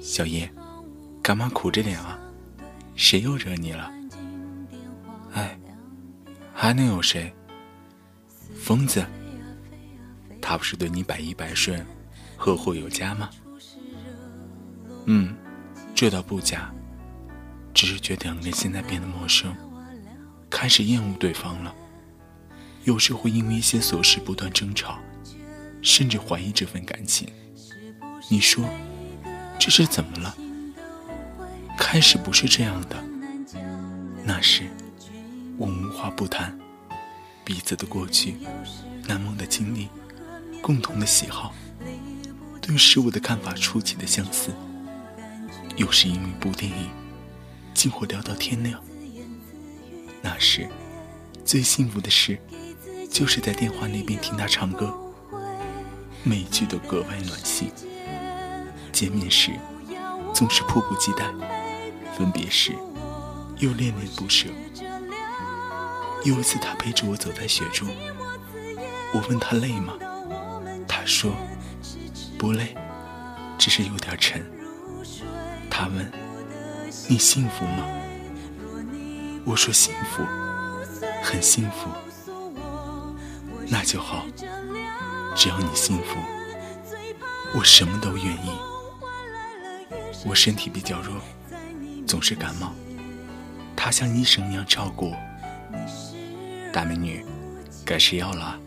小叶，干嘛苦着脸啊？谁又惹你了？哎，还能有谁？疯子，他不是对你百依百顺、呵护有加吗？嗯，这倒不假，只是觉得两个人现在变得陌生，开始厌恶对方了。有时会因为一些琐事不断争吵，甚至怀疑这份感情。你说？这是怎么了？开始不是这样的。那时，我无话不谈，彼此的过去、难忘的经历、共同的喜好、对事物的看法出奇的相似。又是因为一部电影，竟会聊到天亮。那时，最幸福的事，就是在电话那边听他唱歌，每句都格外暖心。见面时总是迫不及待，分别时又恋恋不舍。有一次，他陪着我走在雪中，我问他累吗？他说不累，只是有点沉。他问你幸福吗？我说幸福，很幸福。那就好，只要你幸福，我什么都愿意。我身体比较弱，总是感冒。他像医生一样照顾我。大美女，该吃药了，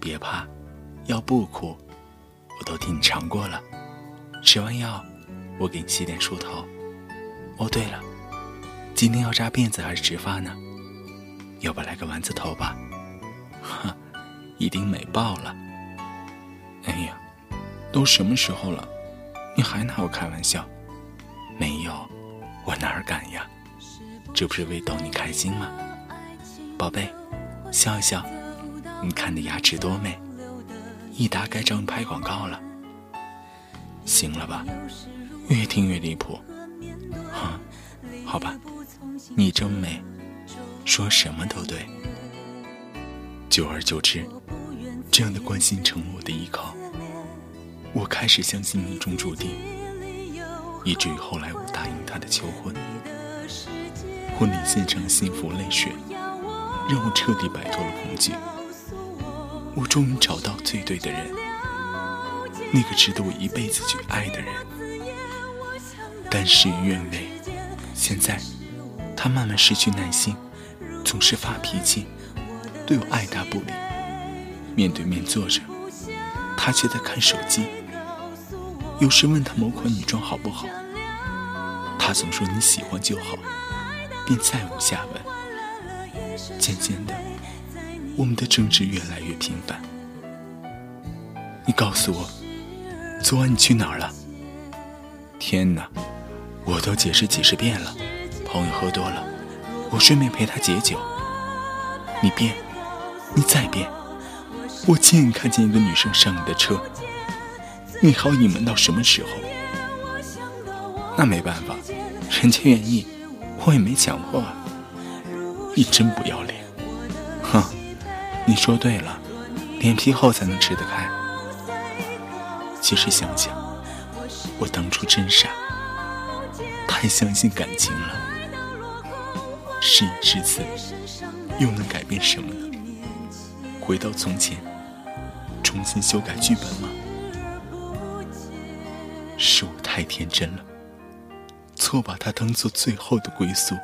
别怕，药不苦，我都替你尝过了。吃完药，我给你洗点梳头。哦，对了，今天要扎辫子还是直发呢？要不来个丸子头吧？哈，一定美爆了。哎呀，都什么时候了，你还拿我开玩笑？我哪儿敢呀？这不是为逗你开心吗？宝贝，笑一笑，你看你牙齿多美，一打该找你拍广告了。行了吧？越听越离谱。哼，好吧，你这么美，说什么都对。久而久之，这样的关心成了我的依靠，我开始相信命中注定。以至于后来我答应他的求婚，婚礼现场幸福泪水，让我彻底摆脱了恐惧。我终于找到最对的人，那个值得我一辈子去爱的人。但事与愿违，现在他慢慢失去耐心，总是发脾气，对我爱答不理。面对面坐着，他却在看手机。有时问他某款女装好不好，他总说你喜欢就好，便再无下文。渐渐的，我们的争执越来越频繁。你告诉我，昨晚你去哪儿了？天哪，我都解释几十遍了，朋友喝多了，我顺便陪他解酒。你变，你再变，我亲眼看见一个女生上你的车。你好隐瞒到什么时候？那没办法，人家愿意，我也没强迫啊。你真不要脸！哼，你说对了，脸皮厚才能吃得开。其实想想，我当初真傻，太相信感情了。事已至此，又能改变什么呢？回到从前，重新修改剧本吗？是我太天真了，错把他当做最后的归宿。